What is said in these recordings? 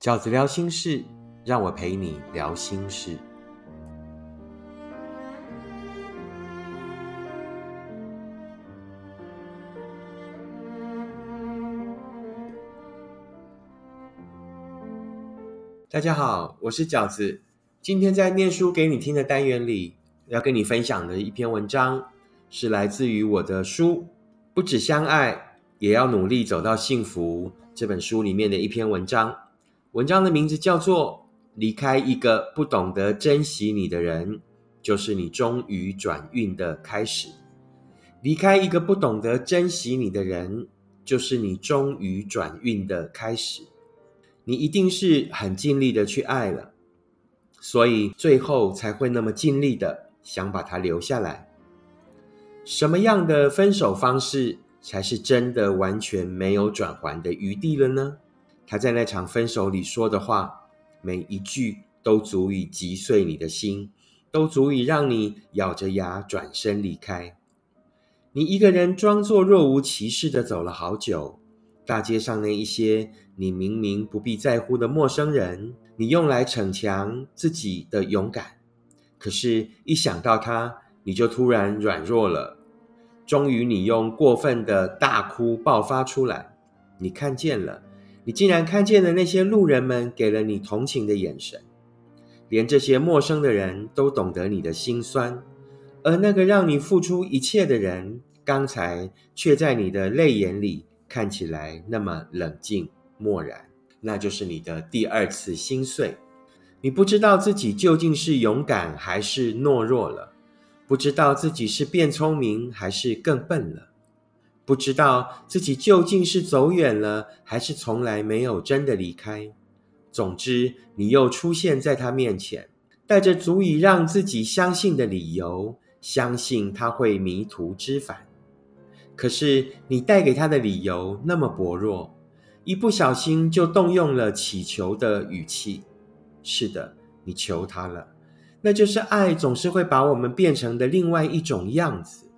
饺子聊心事，让我陪你聊心事。大家好，我是饺子。今天在念书给你听的单元里，要跟你分享的一篇文章，是来自于我的书《不只相爱，也要努力走到幸福》这本书里面的一篇文章。文章的名字叫做《离开一个不懂得珍惜你的人，就是你终于转运的开始》。离开一个不懂得珍惜你的人，就是你终于转运的开始。你一定是很尽力的去爱了，所以最后才会那么尽力的想把他留下来。什么样的分手方式才是真的完全没有转圜的余地了呢？他在那场分手里说的话，每一句都足以击碎你的心，都足以让你咬着牙转身离开。你一个人装作若无其事的走了好久。大街上那一些你明明不必在乎的陌生人，你用来逞强自己的勇敢，可是，一想到他，你就突然软弱了。终于，你用过分的大哭爆发出来。你看见了，你竟然看见了那些路人们给了你同情的眼神，连这些陌生的人都懂得你的心酸，而那个让你付出一切的人，刚才却在你的泪眼里。看起来那么冷静漠然，那就是你的第二次心碎。你不知道自己究竟是勇敢还是懦弱了，不知道自己是变聪明还是更笨了，不知道自己究竟是走远了还是从来没有真的离开。总之，你又出现在他面前，带着足以让自己相信的理由，相信他会迷途知返。可是你带给他的理由那么薄弱，一不小心就动用了乞求的语气。是的，你求他了，那就是爱总是会把我们变成的另外一种样子。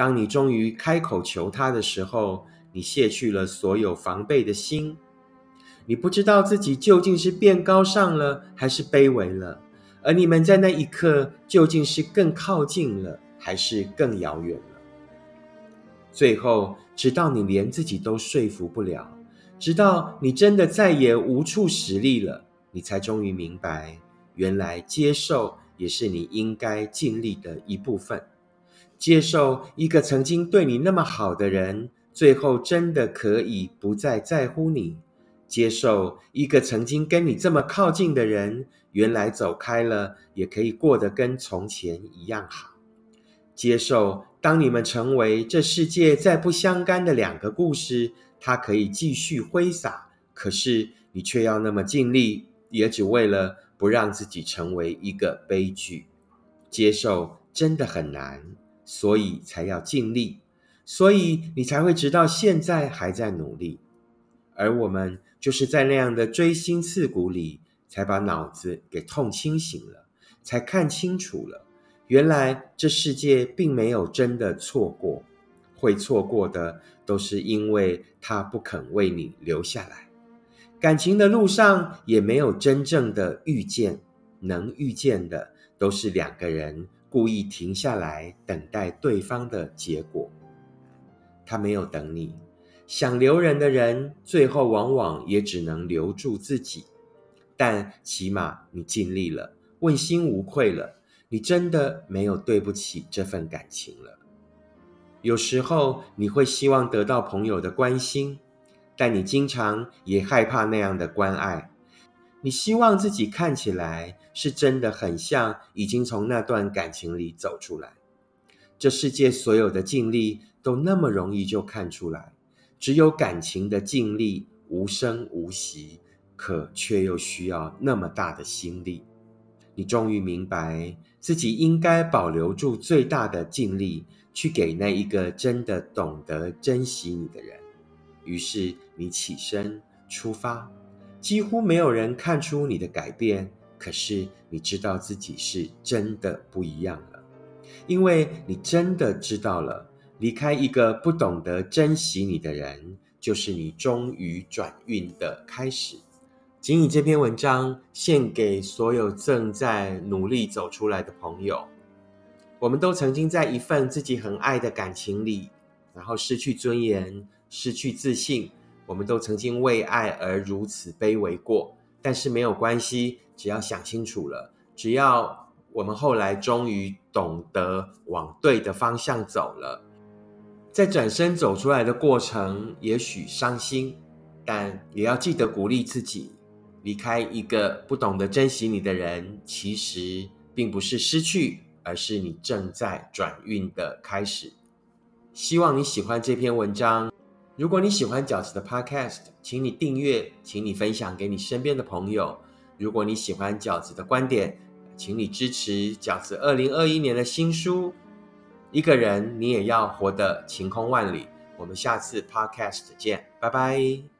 当你终于开口求他的时候，你卸去了所有防备的心。你不知道自己究竟是变高尚了还是卑微了，而你们在那一刻究竟是更靠近了还是更遥远了。最后，直到你连自己都说服不了，直到你真的再也无处使力了，你才终于明白，原来接受也是你应该尽力的一部分。接受一个曾经对你那么好的人，最后真的可以不再在乎你；接受一个曾经跟你这么靠近的人，原来走开了，也可以过得跟从前一样好。接受。当你们成为这世界再不相干的两个故事，它可以继续挥洒，可是你却要那么尽力，也只为了不让自己成为一个悲剧。接受真的很难，所以才要尽力，所以你才会直到现在还在努力。而我们就是在那样的锥心刺骨里，才把脑子给痛清醒了，才看清楚了。原来这世界并没有真的错过，会错过的都是因为他不肯为你留下来。感情的路上也没有真正的遇见，能遇见的都是两个人故意停下来等待对方的结果。他没有等你，想留人的人，最后往往也只能留住自己。但起码你尽力了，问心无愧了。你真的没有对不起这份感情了。有时候你会希望得到朋友的关心，但你经常也害怕那样的关爱。你希望自己看起来是真的很像已经从那段感情里走出来。这世界所有的尽力都那么容易就看出来，只有感情的尽力无声无息，可却又需要那么大的心力。你终于明白。自己应该保留住最大的尽力，去给那一个真的懂得珍惜你的人。于是你起身出发，几乎没有人看出你的改变。可是你知道自己是真的不一样了，因为你真的知道了，离开一个不懂得珍惜你的人，就是你终于转运的开始。仅以这篇文章献给所有正在努力走出来的朋友。我们都曾经在一份自己很爱的感情里，然后失去尊严、失去自信。我们都曾经为爱而如此卑微过，但是没有关系，只要想清楚了，只要我们后来终于懂得往对的方向走了，在转身走出来的过程，也许伤心，但也要记得鼓励自己。离开一个不懂得珍惜你的人，其实并不是失去，而是你正在转运的开始。希望你喜欢这篇文章。如果你喜欢饺子的 Podcast，请你订阅，请你分享给你身边的朋友。如果你喜欢饺子的观点，请你支持饺子二零二一年的新书《一个人你也要活得晴空万里》。我们下次 Podcast 见，拜拜。